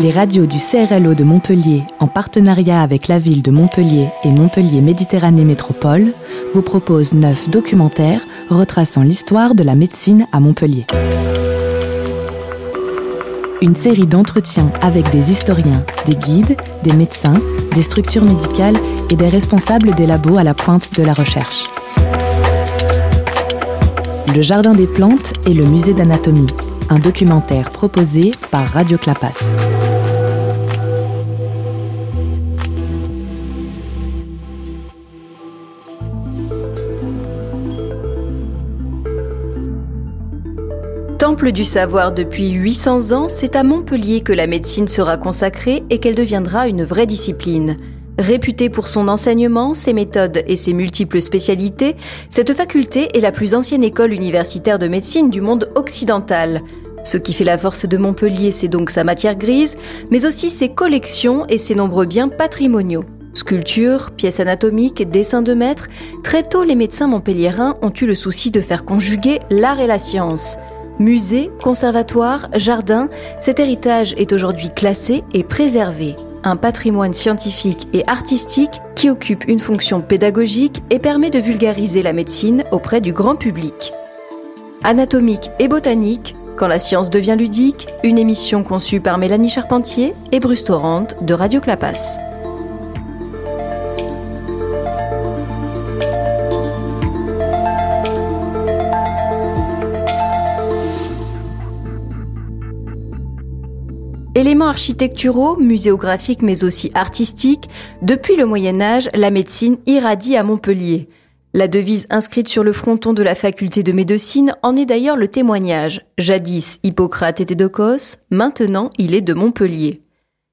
Les radios du CRLO de Montpellier, en partenariat avec la ville de Montpellier et Montpellier Méditerranée Métropole, vous proposent neuf documentaires retraçant l'histoire de la médecine à Montpellier. Une série d'entretiens avec des historiens, des guides, des médecins, des structures médicales et des responsables des labos à la pointe de la recherche. Le Jardin des plantes et le Musée d'anatomie, un documentaire proposé par Radio Clapas. Du savoir depuis 800 ans, c'est à Montpellier que la médecine sera consacrée et qu'elle deviendra une vraie discipline. Réputée pour son enseignement, ses méthodes et ses multiples spécialités, cette faculté est la plus ancienne école universitaire de médecine du monde occidental. Ce qui fait la force de Montpellier, c'est donc sa matière grise, mais aussi ses collections et ses nombreux biens patrimoniaux. Sculptures, pièces anatomiques, dessins de maître, très tôt les médecins montpelliérains ont eu le souci de faire conjuguer l'art et la science. Musée, conservatoire, jardin, cet héritage est aujourd'hui classé et préservé un patrimoine scientifique et artistique qui occupe une fonction pédagogique et permet de vulgariser la médecine auprès du grand public. Anatomique et botanique, quand la science devient ludique, une émission conçue par Mélanie Charpentier et Bruce Torrent de Radio Clapas. Architecturaux, muséographiques mais aussi artistiques, depuis le Moyen Âge, la médecine irradie à Montpellier. La devise inscrite sur le fronton de la faculté de médecine en est d'ailleurs le témoignage. Jadis, Hippocrate était de Cos, maintenant il est de Montpellier.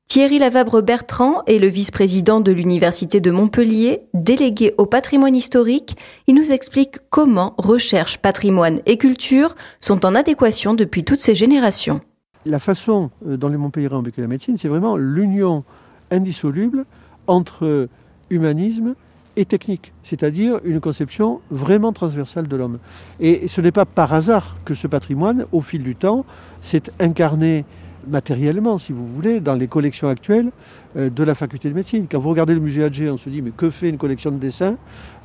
Thierry Lavabre Bertrand est le vice-président de l'Université de Montpellier, délégué au patrimoine historique. Il nous explique comment recherche, patrimoine et culture sont en adéquation depuis toutes ces générations. La façon euh, dont les Montpelliérains ont vécu la médecine, c'est vraiment l'union indissoluble entre humanisme et technique, c'est-à-dire une conception vraiment transversale de l'homme. Et ce n'est pas par hasard que ce patrimoine, au fil du temps, s'est incarné matériellement, si vous voulez, dans les collections actuelles euh, de la faculté de médecine. Quand vous regardez le musée Adger, on se dit mais que fait une collection de dessins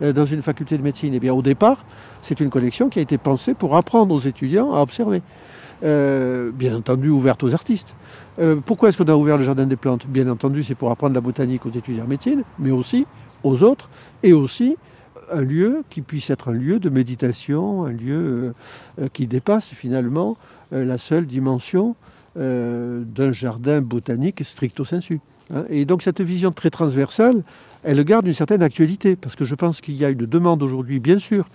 euh, dans une faculté de médecine? Eh bien au départ, c'est une collection qui a été pensée pour apprendre aux étudiants à observer. Euh, bien entendu ouverte aux artistes. Euh, pourquoi est-ce qu'on a ouvert le jardin des plantes? Bien entendu, c'est pour apprendre la botanique aux étudiants en médecine, mais aussi aux autres, et aussi un lieu qui puisse être un lieu de méditation, un lieu euh, qui dépasse finalement la seule dimension d'un jardin botanique stricto sensu. Hein. Et donc cette vision très transversale, elle garde une certaine actualité, parce que je pense qu'il y a une demande aujourd'hui, bien sûr,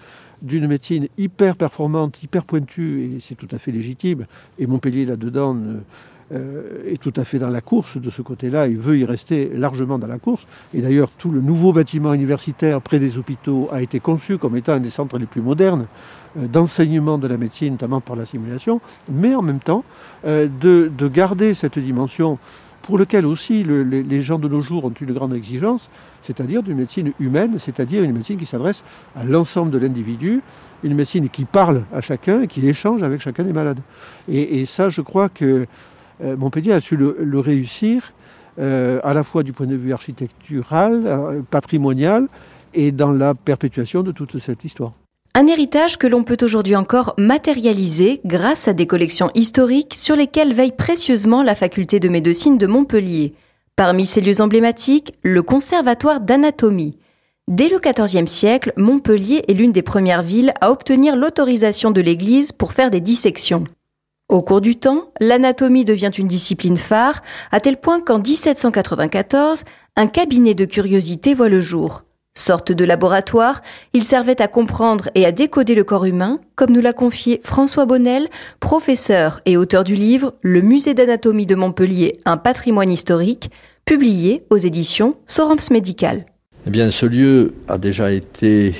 d'une médecine hyper performante, hyper pointue, et c'est tout à fait légitime. Et Montpellier, là-dedans, euh, est tout à fait dans la course de ce côté-là, il veut y rester largement dans la course. Et d'ailleurs, tout le nouveau bâtiment universitaire près des hôpitaux a été conçu comme étant un des centres les plus modernes euh, d'enseignement de la médecine, notamment par la simulation, mais en même temps euh, de, de garder cette dimension pour lequel aussi les, gens de nos jours ont une grande exigence, c'est-à-dire d'une médecine humaine, c'est-à-dire une médecine qui s'adresse à l'ensemble de l'individu, une médecine qui parle à chacun qui échange avec chacun des malades. Et, ça, je crois que euh, Montpellier a su le, réussir, euh, à la fois du point de vue architectural, euh, patrimonial, et dans la perpétuation de toute cette histoire. Un héritage que l'on peut aujourd'hui encore matérialiser grâce à des collections historiques sur lesquelles veille précieusement la faculté de médecine de Montpellier. Parmi ces lieux emblématiques, le conservatoire d'anatomie. Dès le XIVe siècle, Montpellier est l'une des premières villes à obtenir l'autorisation de l'Église pour faire des dissections. Au cours du temps, l'anatomie devient une discipline phare, à tel point qu'en 1794, un cabinet de curiosité voit le jour. Sorte de laboratoire, il servait à comprendre et à décoder le corps humain, comme nous l'a confié François Bonnel, professeur et auteur du livre Le musée d'anatomie de Montpellier, un patrimoine historique, publié aux éditions Sorams Médical. Eh bien, ce lieu a déjà été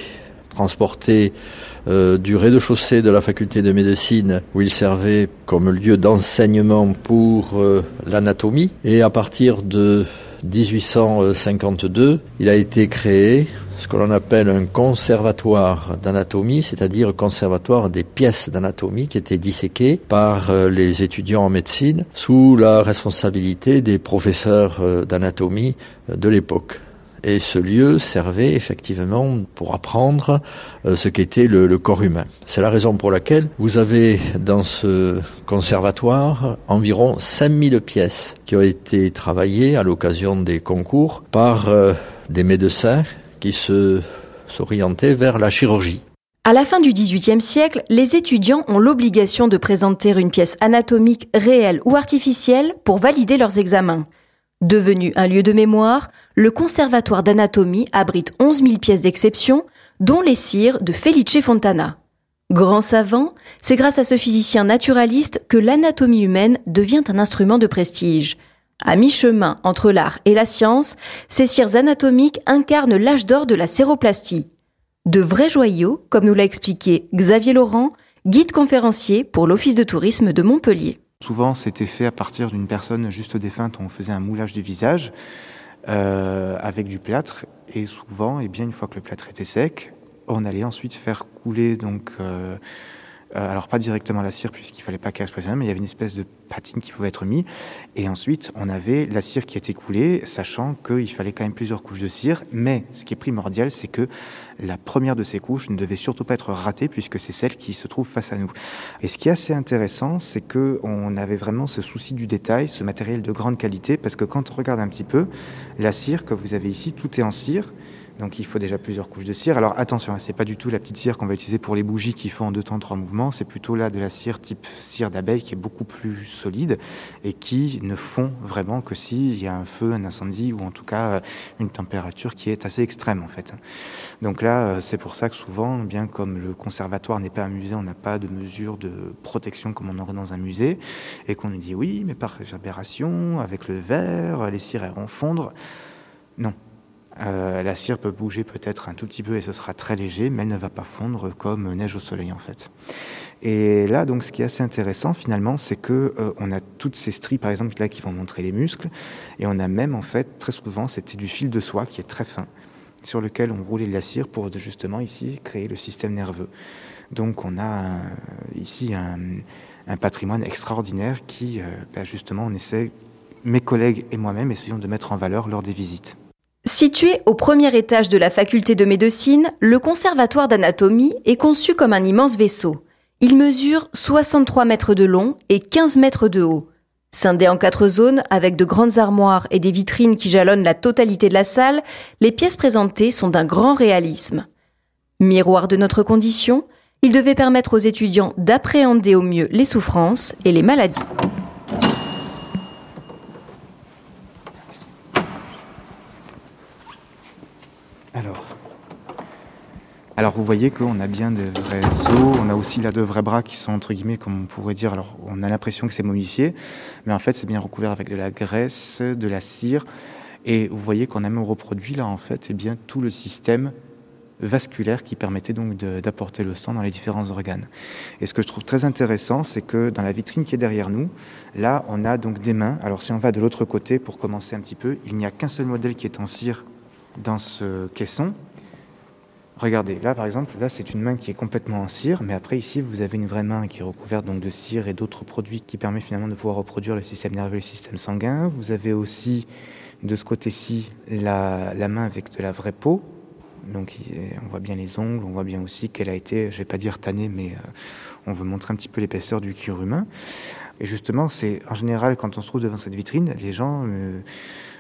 transporté euh, du rez-de-chaussée de la faculté de médecine où il servait comme lieu d'enseignement pour euh, l'anatomie et à partir de 1852, il a été créé ce que l'on appelle un conservatoire d'anatomie, c'est-à-dire conservatoire des pièces d'anatomie qui étaient disséquées par euh, les étudiants en médecine sous la responsabilité des professeurs euh, d'anatomie euh, de l'époque. Et ce lieu servait effectivement pour apprendre ce qu'était le, corps humain. C'est la raison pour laquelle vous avez dans ce conservatoire environ 5000 pièces qui ont été travaillées à l'occasion des concours par des médecins qui se s'orientaient vers la chirurgie. À la fin du XVIIIe siècle, les étudiants ont l'obligation de présenter une pièce anatomique réelle ou artificielle pour valider leurs examens. Devenu un lieu de mémoire, le Conservatoire d'anatomie abrite 11 000 pièces d'exception, dont les cires de Felice Fontana. Grand savant, c'est grâce à ce physicien naturaliste que l'anatomie humaine devient un instrument de prestige. À mi-chemin entre l'art et la science, ces cires anatomiques incarnent l'âge d'or de la séroplastie. De vrais joyaux, comme nous l'a expliqué Xavier Laurent, guide conférencier pour l'Office de tourisme de Montpellier. Souvent, c'était fait à partir d'une personne juste défunte, on faisait un moulage du visage euh, avec du plâtre, et souvent, et eh bien, une fois que le plâtre était sec, on allait ensuite faire couler donc euh, euh, alors pas directement la cire puisqu'il fallait pas qu'elle mais il y avait une espèce de patine qui pouvait être mis. Et ensuite, on avait la cire qui était coulée, sachant qu'il fallait quand même plusieurs couches de cire. Mais ce qui est primordial, c'est que la première de ces couches ne devait surtout pas être ratée puisque c'est celle qui se trouve face à nous. Et ce qui est assez intéressant, c'est que on avait vraiment ce souci du détail, ce matériel de grande qualité, parce que quand on regarde un petit peu la cire que vous avez ici, tout est en cire. Donc il faut déjà plusieurs couches de cire. Alors attention, hein, c'est pas du tout la petite cire qu'on va utiliser pour les bougies qui font en deux temps trois mouvements. C'est plutôt là de la cire type cire d'abeille qui est beaucoup plus solide et qui ne fond vraiment que s'il y a un feu, un incendie ou en tout cas euh, une température qui est assez extrême en fait. Donc là, euh, c'est pour ça que souvent, bien comme le conservatoire n'est pas un musée, on n'a pas de mesures de protection comme on aurait dans un musée et qu'on nous dit oui, mais par réverbération, avec le verre, les cires vont fondre. Non, euh, la cire peut bouger peut-être un tout petit peu et ce sera très léger, mais elle ne va pas fondre comme neige au soleil en fait. Et là, donc, ce qui est assez intéressant finalement, c'est que euh, on a toutes ces stries, par exemple, là, qui vont montrer les muscles, et on a même en fait très souvent, c'était du fil de soie qui est très fin, sur lequel on roulait de la cire pour justement ici créer le système nerveux. Donc, on a ici un, patrimoine extraordinaire qui, euh, ben, justement, on essaie, mes collègues et moi-même, essayons de mettre en valeur lors des visites. Situé au premier étage de la faculté de médecine, le conservatoire d'anatomie est conçu comme un immense vaisseau. Il mesure 63 mètres de long et 15 mètres de haut. Scindé en quatre zones avec de grandes armoires et des vitrines qui jalonnent la totalité de la salle, les pièces présentées sont d'un grand réalisme. Miroir de notre condition, il devait permettre aux étudiants d'appréhender au mieux les souffrances et les maladies. Alors vous voyez qu'on a bien de vrais os, on a aussi là de vrais bras qui sont entre guillemets comme on pourrait dire, alors on a l'impression que c'est momifié, mais en fait c'est bien recouvert avec de la graisse, de la cire, et vous voyez qu'on a même reproduit là en fait eh bien tout le système vasculaire qui permettait donc d'apporter le sang dans les différents organes. Et ce que je trouve très intéressant, c'est que dans la vitrine qui est derrière nous, là on a donc des mains. Alors si on va de l'autre côté pour commencer un petit peu, il n'y a qu'un seul modèle qui est en cire dans ce caisson, Regardez, là par exemple, là c'est une main qui est complètement en cire, mais après ici vous avez une vraie main qui est recouverte donc de cire et d'autres produits qui permet finalement de pouvoir reproduire le système nerveux et le système sanguin. Vous avez aussi de ce côté-ci la, main avec de la vraie peau, donc on voit bien les ongles, on voit bien aussi qu'elle a été, je vais pas dire tannée, mais euh, on veut montrer un petit peu l'épaisseur du cuir humain. Et justement, c'est en général quand on se trouve devant cette vitrine, les gens euh,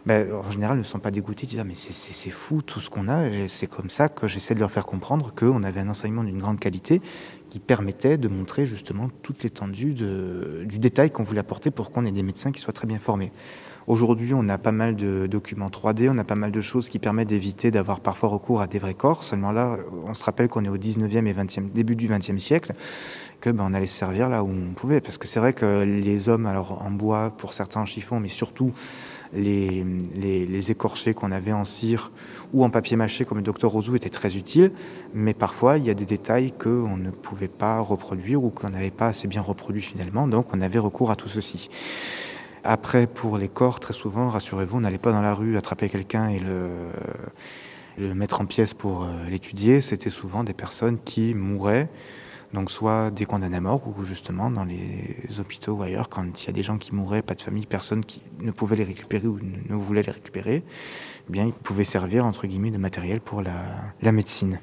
ben, en général, ne sont pas dégoûtés, de dire mais c'est fou tout ce qu'on a. C'est comme ça que j'essaie de leur faire comprendre qu'on avait un enseignement d'une grande qualité qui permettait de montrer justement toute l'étendue du détail qu'on voulait apporter pour qu'on ait des médecins qui soient très bien formés. Aujourd'hui, on a pas mal de documents 3D, on a pas mal de choses qui permettent d'éviter d'avoir parfois recours à des vrais corps. Seulement là, on se rappelle qu'on est au 19e et 20e, début du 20e siècle, que ben, on allait se servir là où on pouvait. Parce que c'est vrai que les hommes, alors en bois pour certains en chiffon, mais surtout les, les, écorchés qu'on avait en cire ou en papier mâché comme le docteur Rosou étaient très utiles, mais parfois il y a des détails qu'on ne pouvait pas reproduire ou qu'on n'avait pas assez bien reproduit finalement, donc on avait recours à tout ceci. Après, pour les corps, très souvent, rassurez-vous, on n'allait pas dans la rue attraper quelqu'un et le le mettre en pièces pour euh, l'étudier, c'était souvent des personnes qui mouraient, donc soit des condamnés à mort ou justement dans les hôpitaux ou ailleurs, quand il y a des gens qui mouraient, pas de famille, personne qui ne pouvait les récupérer ou ne voulait les récupérer, eh bien ils pouvaient servir entre guillemets de matériel pour la, la médecine.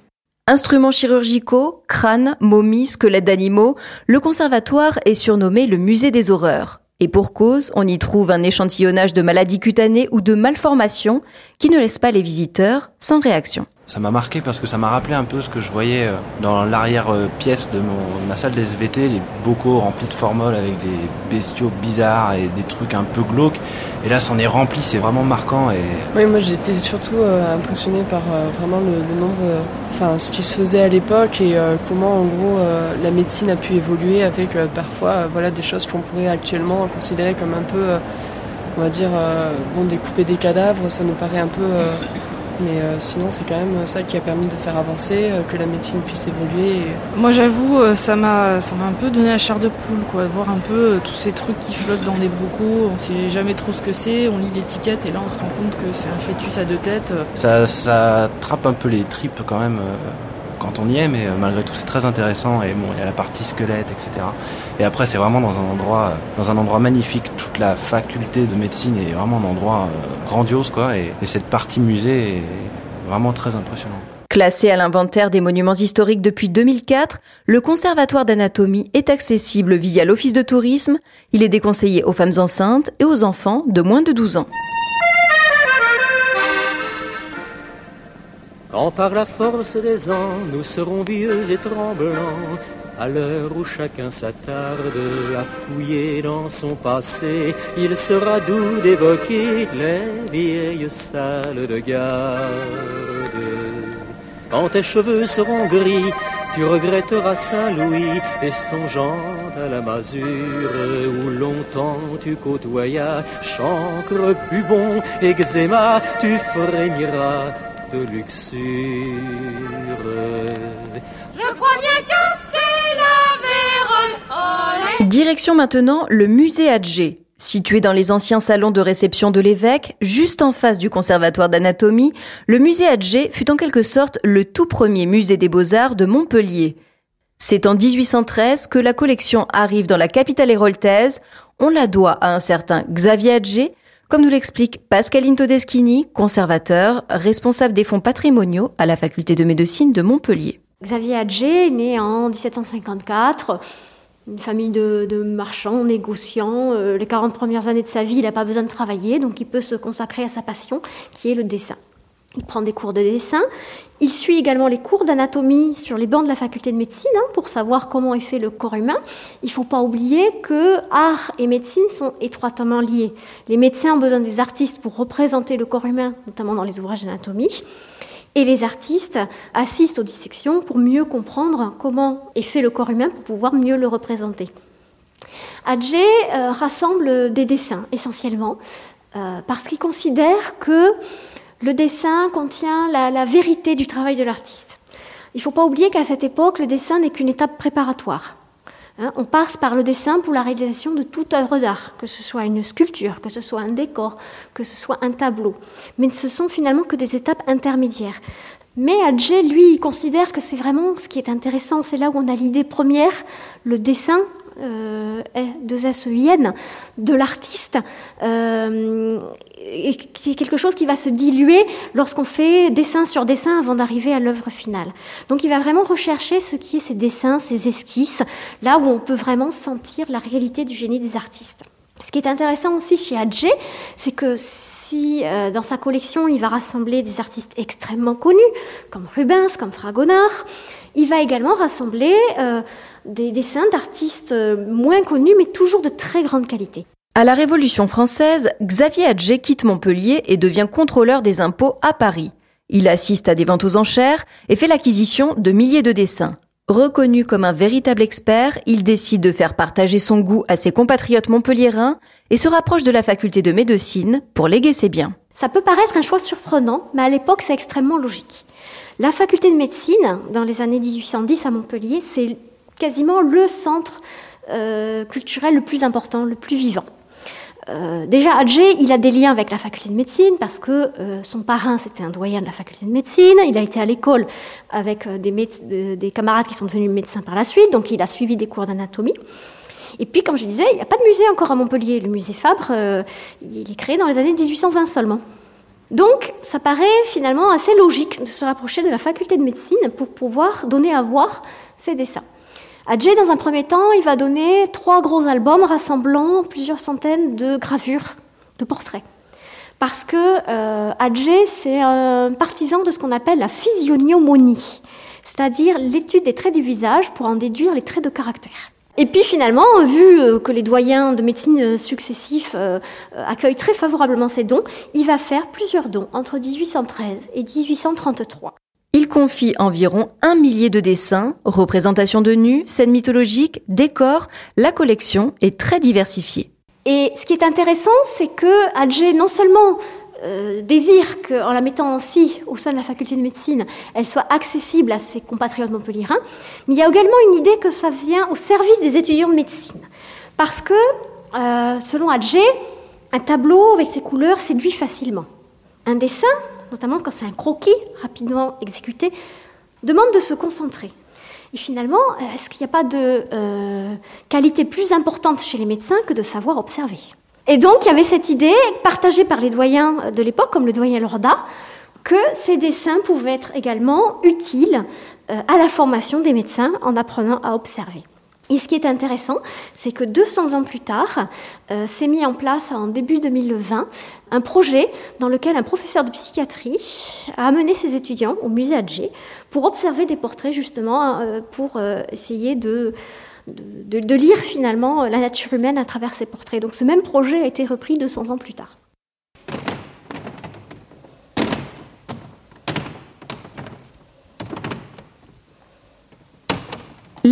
Instruments chirurgicaux, crânes, momies, squelettes d'animaux, le conservatoire est surnommé le musée des horreurs. Et pour cause, on y trouve un échantillonnage de maladies cutanées ou de malformations qui ne laisse pas les visiteurs sans réaction. Ça m'a marqué parce que ça m'a rappelé un peu ce que je voyais euh, dans l'arrière-pièce de mon, ma salle d'SVT, les bocaux remplis de formol avec des bestiaux bizarres et des trucs un peu glauques. Et là, c'en est rempli, c'est vraiment marquant. Et... Oui, moi j'étais surtout euh, impressionné par euh, vraiment le, le nombre, enfin ce qui se faisait à l'époque et comment en gros la médecine a pu évoluer avec parfois voilà des choses qu'on pourrait actuellement considérer comme un peu, on va dire, bon découper des cadavres, ça nous paraît un peu mais euh, sinon, c'est quand même ça qui a permis de faire avancer, euh, que la médecine puisse évoluer. Moi, j'avoue, euh, ça m'a, ça m'a un peu donné la chair de poule, quoi, de voir un peu tous ces trucs qui flottent dans des bocaux. On sait jamais trop ce que c'est. On lit l'étiquette et là, on se rend compte que c'est un fœtus à deux têtes. Ça, ça trappe un peu les tripes quand même quand on y est, mais malgré tout c'est très intéressant et bon il y a la partie squelette, etc. Et après c'est vraiment dans un endroit, dans un endroit magnifique. Toute la faculté de médecine est vraiment un endroit euh, grandiose quoi, et, et cette partie musée est vraiment très impressionnante. Classé à l'inventaire des monuments historiques depuis 2004, le Conservatoire d'anatomie est accessible via l'Office de tourisme. Il est déconseillé aux femmes enceintes et aux enfants de moins de 12 ans. Quand par la force des ans nous serons vieux et tremblants, à l'heure où chacun s'attarde à fouiller dans son passé, il sera doux d'évoquer les vieilles salles de garde. Quand tes cheveux seront gris, tu regretteras Saint-Louis et songeant à la masure où longtemps tu côtoyas chancre, bon eczéma, tu frémiras de luxure. Je crois bien que c'est la vérole. Direction maintenant le musée Adger. Situé dans les anciens salons de réception de l'évêque, juste en face du conservatoire d'anatomie, le musée Adger fut en quelque sorte le tout premier musée des beaux-arts de Montpellier. C'est en 1813 que la collection arrive dans la capitale héroltaise. On la doit à un certain Xavier Adger, comme nous l'explique Pascaline Todeschini, conservateur, responsable des fonds patrimoniaux à la faculté de médecine de Montpellier. Xavier Adger né en 1754 une famille de, de marchands, négociants. Euh, les 40 premières années de sa vie, il n'a pas besoin de travailler, donc il peut se consacrer à sa passion, qui est le dessin. Il prend des cours de dessin. Il suit également les cours d'anatomie sur les bancs de la faculté de médecine hein, pour savoir comment est fait le corps humain. Il ne faut pas oublier que art et médecine sont étroitement liés. Les médecins ont besoin des artistes pour représenter le corps humain, notamment dans les ouvrages d'anatomie. Et les artistes assistent aux dissections pour mieux comprendre comment est fait le corps humain pour pouvoir mieux le représenter. Adjé euh, rassemble des dessins essentiellement euh, parce qu'il considère que le dessin contient la, vérité du travail de l'artiste. Il ne faut pas oublier qu'à cette époque, le dessin n'est qu'une étape préparatoire. Hein, on passe par le dessin pour la réalisation de toute œuvre d'art, que ce soit une sculpture, que ce soit un décor, que ce soit un tableau. Mais ce sont finalement que des étapes intermédiaires. Mais Adjé, lui, considère que c'est vraiment ce qui est intéressant, c'est là où on a l'idée première, le dessin euh, de l'artiste, euh, et qui est quelque chose qui va se diluer lorsqu'on fait dessin sur dessin avant d'arriver à l'œuvre finale. Donc il va vraiment rechercher ce qui est ces dessins, ces esquisses, là où on peut vraiment sentir la réalité du génie des artistes. Ce qui est intéressant aussi chez Adjé, c'est que si euh, dans sa collection il va rassembler des artistes extrêmement connus, comme Rubens, comme Fragonard, il va également rassembler des dessins d'artistes euh, moins connus, mais toujours de très grande qualité. À la Révolution française, Xavier Adger quitte Montpellier et devient contrôleur des impôts à Paris. Il assiste à des ventes aux enchères et fait l'acquisition de milliers de dessins. Reconnu comme un véritable expert, il décide de faire partager son goût à ses compatriotes montpelliérains et se rapproche de la faculté de médecine pour léguer ses biens. Ça peut paraître un choix surprenant, mais à l'époque c'est extrêmement logique. La faculté de médecine, dans les années 1810 à Montpellier, c'est quasiment le centre euh, culturel le plus important, le plus vivant. Euh, déjà, Adjé, il a des liens avec la faculté de médecine parce que euh, son parrain, c'était un doyen de la faculté de médecine. Il a été à l'école avec des, des, camarades qui sont devenus médecins par la suite, donc il a suivi des cours d'anatomie. Et puis, comme je disais, il n'y a pas de musée encore à Montpellier. Le musée Fabre, il est créé dans les années 1820 seulement. Donc, ça paraît finalement assez logique de se rapprocher de la faculté de médecine pour pouvoir donner à voir ces dessins. Adjé, dans un premier temps, il va donner trois gros albums rassemblant plusieurs centaines de gravures, de portraits. Parce que euh, c'est un partisan de ce qu'on appelle la physiognomonie, c'est-à-dire l'étude des traits du visage pour en déduire les traits de caractère. Et puis finalement, vu euh, que les doyens de médecine successifs euh, accueillent très favorablement ces dons, il va faire plusieurs dons entre 1813 et 1833. Il confie environ un millier de dessins, représentations de nus, scènes mythologiques, décors. La collection est très diversifiée. Et ce qui est intéressant, c'est que Adjé non seulement euh, désire qu'en la mettant ainsi au sein de la faculté de médecine, elle soit accessible à ses compatriotes montpelliérains, mais il y a également une idée que ça vient au service des étudiants de médecine. Parce que, euh, selon Adjé, un tableau avec ses couleurs séduit facilement. Un dessin notamment quand c'est un croquis rapidement exécuté, demande de se concentrer. Et finalement, euh, est-ce qu'il n'y a pas de euh, qualité plus importante chez les médecins que de savoir observer? Et donc, il y avait cette idée, partagée par les doyens de l'époque, comme le doyen Lorda, que ces dessins pouvaient être également utiles euh, à la formation des médecins en apprenant à observer. Et ce qui est intéressant, c'est que 200 ans plus tard, euh, s'est mis en place en début 2020 un projet dans lequel un professeur de psychiatrie a amené ses étudiants au musée Adjé pour observer des portraits justement, euh, pour euh, essayer de, de, lire finalement la nature humaine à travers ces portraits. Donc ce même projet a été repris 200 ans plus tard.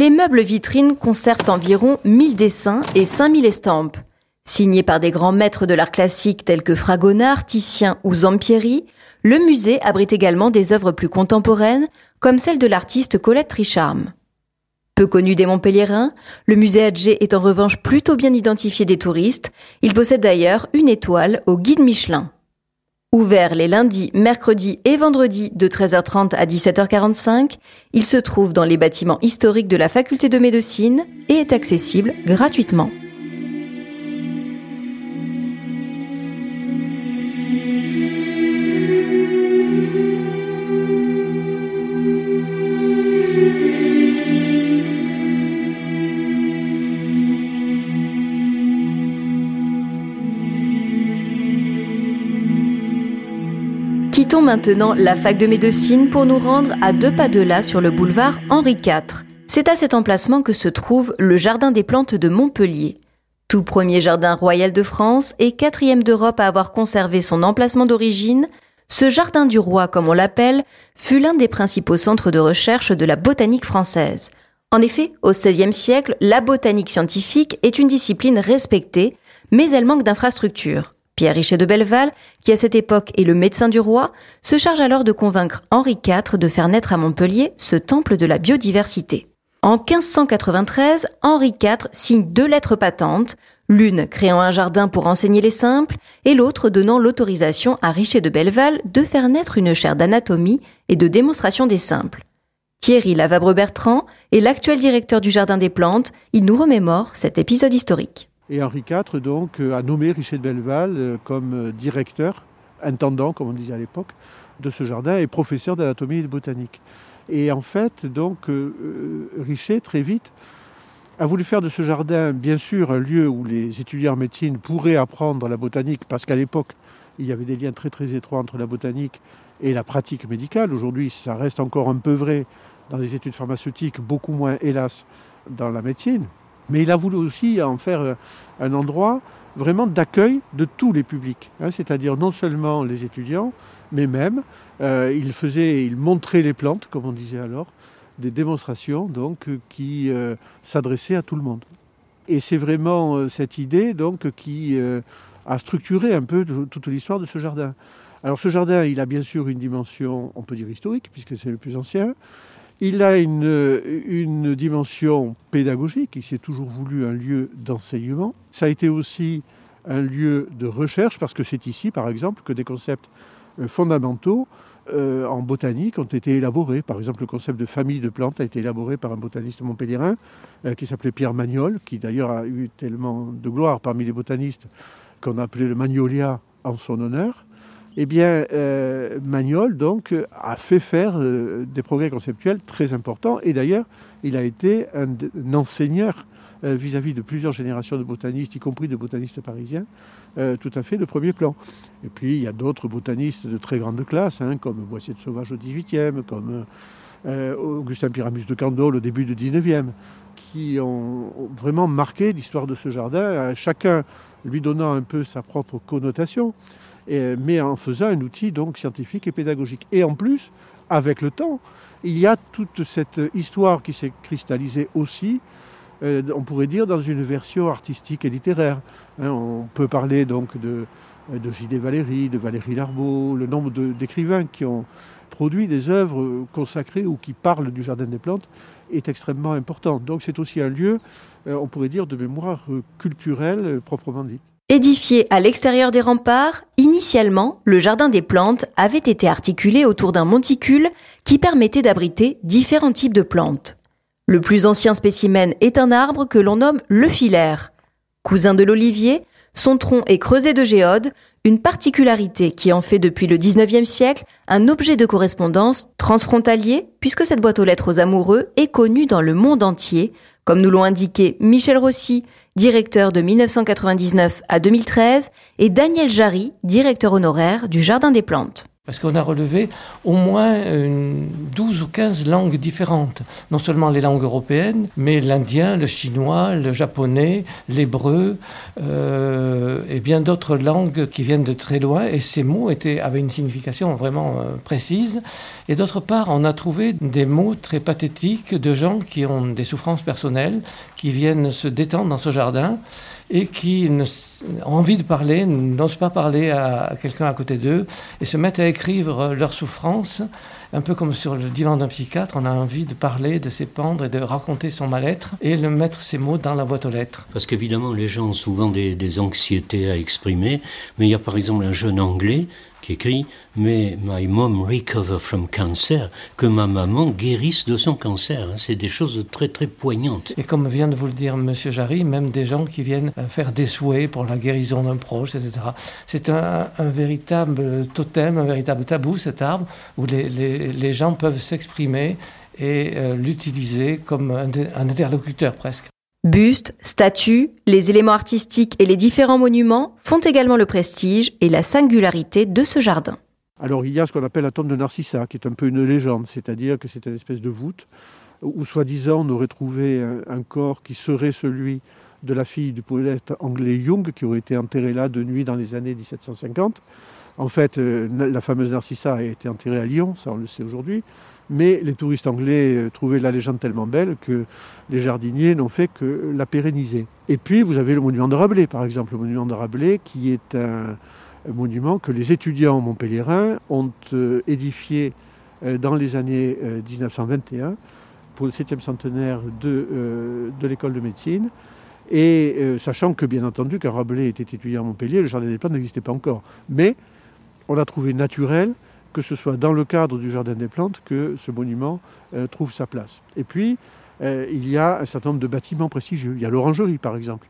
Les meubles vitrines conservent environ 1000 dessins et 5000 estampes. Signés par des grands maîtres de l'art classique tels que Fragonard, Titien ou Zampieri, le musée abrite également des œuvres plus contemporaines, comme celle de l'artiste Colette Tricharme. Peu connu des Montpelliérains, le musée Adjé est en revanche plutôt bien identifié des touristes. Il possède d'ailleurs une étoile au guide Michelin. Ouvert les lundis, mercredis et vendredis de 13h30 à 17h45, il se trouve dans les bâtiments historiques de la faculté de médecine et est accessible gratuitement. Quittons maintenant la fac de médecine pour nous rendre à deux pas de là sur le boulevard Henri IV. C'est à cet emplacement que se trouve le Jardin des plantes de Montpellier. Tout premier jardin royal de France et quatrième d'Europe à avoir conservé son emplacement d'origine, ce jardin du roi, comme on l'appelle, fut l'un des principaux centres de recherche de la botanique française. En effet, au XVIe siècle, la botanique scientifique est une discipline respectée, mais elle manque d'infrastructures. Pierre Richet de Belleval, qui à cette époque est le médecin du roi, se charge alors de convaincre Henri IV de faire naître à Montpellier ce temple de la biodiversité. En 1593, Henri IV signe deux lettres patentes, l'une créant un jardin pour enseigner les simples et l'autre donnant l'autorisation à Richet de Belleval de faire naître une chaire d'anatomie et de démonstration des simples. Thierry Lavabre-Bertrand est l'actuel directeur du Jardin des Plantes. Il nous remémore cet épisode historique. Et Henri IV donc, euh, a nommé Richet de Belleval euh, comme euh, directeur, intendant, comme on disait à l'époque, de ce jardin et professeur d'anatomie et de botanique. Et en fait, donc, très vite, a voulu faire de ce jardin, bien sûr, un lieu où les étudiants en médecine pourraient apprendre la botanique, parce qu'à l'époque, il y avait des liens très très étroits entre la botanique et la pratique médicale. Aujourd'hui, ça reste encore un peu vrai dans les études pharmaceutiques, beaucoup moins, hélas, dans la médecine. Mais il a voulu aussi en faire euh, un endroit vraiment d'accueil de tous les publics, hein, c'est-à-dire non seulement les étudiants, mais même euh, il faisait, il montrait les plantes, comme on disait alors, des démonstrations donc euh, qui s'adressaient à tout le monde. Et c'est vraiment cette idée donc qui a structuré un peu toute l'histoire de ce jardin. Alors ce jardin, il a bien sûr une dimension, on peut dire historique, puisque c'est le plus ancien, il a une, dimension pédagogique, il s'est toujours voulu un lieu d'enseignement. Ça a été aussi un lieu de recherche parce que c'est ici, par exemple, que des concepts euh, fondamentaux euh, en botanique ont été élaborés. Par exemple, le concept de famille de plantes a été élaboré par un botaniste montpelliérain euh, qui s'appelait Pierre Magnol, qui d'ailleurs a eu tellement de gloire parmi les botanistes qu'on a appelé le Magnolia en son honneur. Eh bien, euh, Magnol donc a fait faire des progrès conceptuels très importants et d'ailleurs, il a été un, enseigneur vis-à-vis de plusieurs générations de botanistes, y compris de botanistes parisiens, euh, tout à fait de premier plan. Et puis il y a d'autres botanistes de très grande classe, hein, comme Boissier de Sauvage au XVIIIe, comme euh, Augustin Pyramus de Candolle au début du XIXe, qui ont vraiment marqué l'histoire de ce jardin, euh, chacun lui donnant un peu sa propre connotation, mais en faisant un outil donc scientifique et pédagogique. Et en plus, avec le temps, il y a toute cette histoire qui s'est cristallisée aussi euh, on pourrait dire, dans une version artistique et littéraire. Hein, on peut parler donc de, de J.D. Valéry, de Valérie Larbeau, le nombre d'écrivains qui ont produit des œuvres consacrées ou qui parlent du Jardin des Plantes est extrêmement important. Donc c'est aussi un lieu, euh, on pourrait dire, de mémoire culturelle proprement dite. Édifié à l'extérieur des remparts, initialement, le Jardin des Plantes avait été articulé autour d'un monticule qui permettait d'abriter différents types de plantes. Le plus ancien spécimen est un arbre que l'on nomme le filaire. Cousin de l'olivier, son tronc est creusé de géode, une particularité qui en fait depuis le 19e siècle un objet de correspondance transfrontalier puisque cette boîte aux lettres aux amoureux est connue dans le monde entier, comme nous l'ont indiqué Michel Rossi, directeur de 1999 à 2013, et Daniel Jarry, directeur honoraire du Jardin des Plantes. Parce qu'on a relevé au moins 12 ou 15 langues différentes. Non seulement les langues européennes, mais l'indien, le chinois, le japonais, l'hébreu euh, et bien d'autres langues qui viennent de très loin. Et ces mots étaient, avaient une signification vraiment euh, précise. Et d'autre part, on a trouvé des mots très pathétiques de gens qui ont des souffrances personnelles, qui viennent se détendre dans ce jardin et qui ont envie de parler, n'osent pas parler à quelqu'un à côté d'eux et se mettent à écrire leurs souffrances, un peu comme sur le divan d'un psychiatre, on a envie de parler, de s'épandre et de raconter son mal-être et de mettre ces mots dans la boîte aux lettres. Parce qu'évidemment, les gens ont souvent des anxiétés à exprimer, mais il y a par exemple un jeune Anglais qui écrit Mais my mom recover from cancer, que ma maman guérisse de son cancer. Hein. C'est des choses très très poignantes. Et comme vient de vous le dire Monsieur Jarry, même des gens qui viennent euh, faire des souhaits pour la guérison d'un proche, etc. C'est un, véritable totem, un véritable tabou cet arbre, où les, les, les gens peuvent s'exprimer et euh, l'utiliser comme un, un interlocuteur presque. Bustes, statues, les éléments artistiques et les différents monuments font également le prestige et la singularité de ce jardin. Alors il y a ce qu'on appelle la tombe de Narcissa, qui est un peu une légende, c'est-à-dire que c'est une espèce de voûte où soi-disant on aurait trouvé un, corps qui serait celui de la fille du poète anglais Jung, qui aurait été enterré là de nuit dans les années 1750. En fait, euh, la fameuse Narcissa a été enterrée à Lyon, ça on le sait aujourd'hui. Mais les touristes anglais euh, trouvaient la légende tellement belle que les jardiniers n'ont fait que la pérenniser. Et puis vous avez le monument de Rabelais, par exemple, le monument de Rabelais qui est un, monument que les étudiants montpelliérains ont euh, édifié euh, dans les années 1921 pour le 7e centenaire de, l'école de médecine. Et sachant que, bien entendu, quand Rabelais était étudiant à Montpellier, le jardin des plantes n'existait pas encore. Mais on l'a trouvé naturel que ce soit dans le cadre du Jardin des Plantes que ce monument euh, trouve sa place. Et puis, euh, il y a un certain nombre de bâtiments prestigieux. Il y a l'orangerie, par exemple.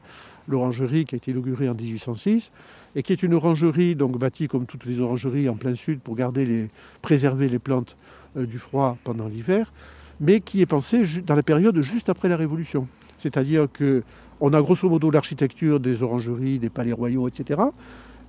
L'orangerie qui a été inaugurée en 1806 et qui est une orangerie donc bâtie comme toutes les orangeries en plein sud pour garder les, préserver les plantes euh, du froid pendant l'hiver, mais qui est pensée dans la période juste après la Révolution. C'est-à-dire que on a grosso modo l'architecture des orangeries, des palais royaux, etc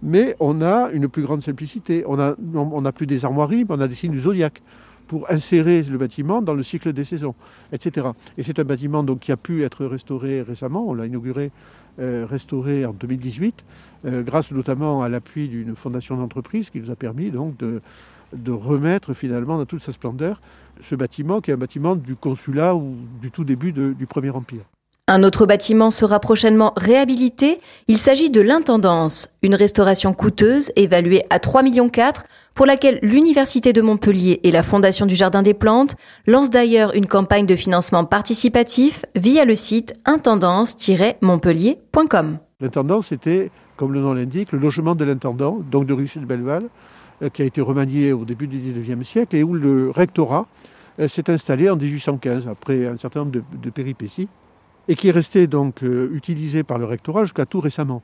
mais on a une plus grande simplicité. On n'a plus des armoiries, mais on a des signes du zodiaque pour insérer le bâtiment dans le cycle des saisons, etc. Et c'est un bâtiment donc, qui a pu être restauré récemment, on l'a inauguré, euh, restauré en 2018, euh, grâce notamment à l'appui d'une fondation d'entreprise qui nous a permis donc de, de remettre finalement dans toute sa splendeur ce bâtiment qui est un bâtiment du consulat ou du tout début du Premier Empire. Un autre bâtiment sera prochainement réhabilité. Il s'agit de l'intendance, une restauration coûteuse évaluée à 3,4 millions pour laquelle l'Université de Montpellier et la Fondation du Jardin des Plantes lancent d'ailleurs une campagne de financement participatif via le site intendance-montpellier.com. L'intendant, c'était, comme le nom l'indique, le logement de l'intendant, donc de Richard Belleval, euh, qui a été remanié au début du XIXe siècle et où le rectorat euh, s'est installé en 1815, après un certain nombre de, péripéties, et qui est resté donc euh, utilisé par le rectorat jusqu'à tout récemment.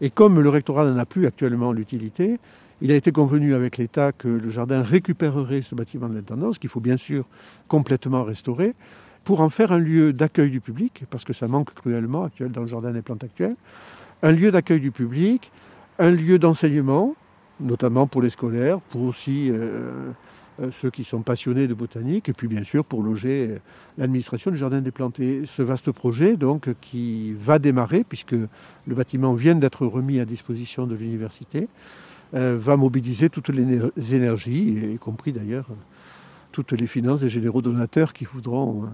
Et comme le rectorat n'en a plus actuellement l'utilité, il a été convenu avec l'État que le jardin récupérerait ce bâtiment de l'intendance, qu'il faut bien sûr complètement restaurer, pour en faire un lieu d'accueil du public, parce que ça manque cruellement actuel dans le jardin des plantes actuelles, un lieu d'accueil du public, un lieu d'enseignement, notamment pour les scolaires, pour aussi euh, ceux qui sont passionnés de botanique, et puis bien sûr pour loger euh, l'administration du Jardin des Plantes. Et ce vaste projet, donc, qui va démarrer, puisque le bâtiment vient d'être remis à disposition de l'université, va mobiliser toutes les énergies, y compris d'ailleurs toutes les finances des généraux donateurs qui voudront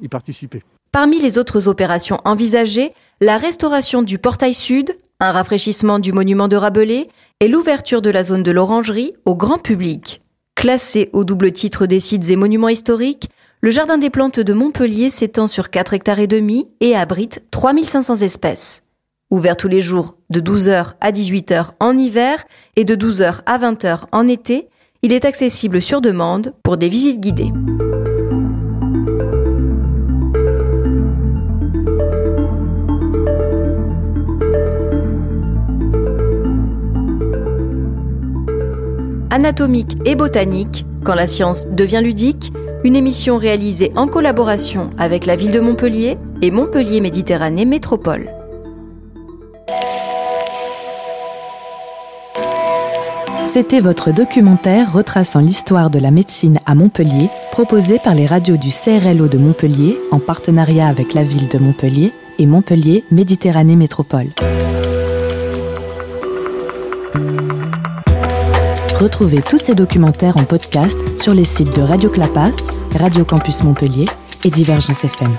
y participer. Parmi les autres opérations envisagées, la restauration du portail sud, un rafraîchissement du monument de Rabelais et l'ouverture de la zone de l'orangerie au grand public. Classé au double titre des sites et monuments historiques, le Jardin des plantes de Montpellier s'étend sur 4 hectares et demi et abrite 3500 espèces. Ouvert tous les jours de 12h à 18h en hiver et de 12h à 20h en été, il est accessible sur demande pour des visites guidées. Anatomique et botanique, quand la science devient ludique, une émission réalisée en collaboration avec la ville de Montpellier et Montpellier Méditerranée Métropole. C'était votre documentaire retraçant l'histoire de la médecine à Montpellier, proposé par les radios du CRLO de Montpellier en partenariat avec la ville de Montpellier et Montpellier Méditerranée Métropole. Retrouvez tous ces documentaires en podcast sur les sites de Radio Clapas, Radio Campus Montpellier et Divergence FM.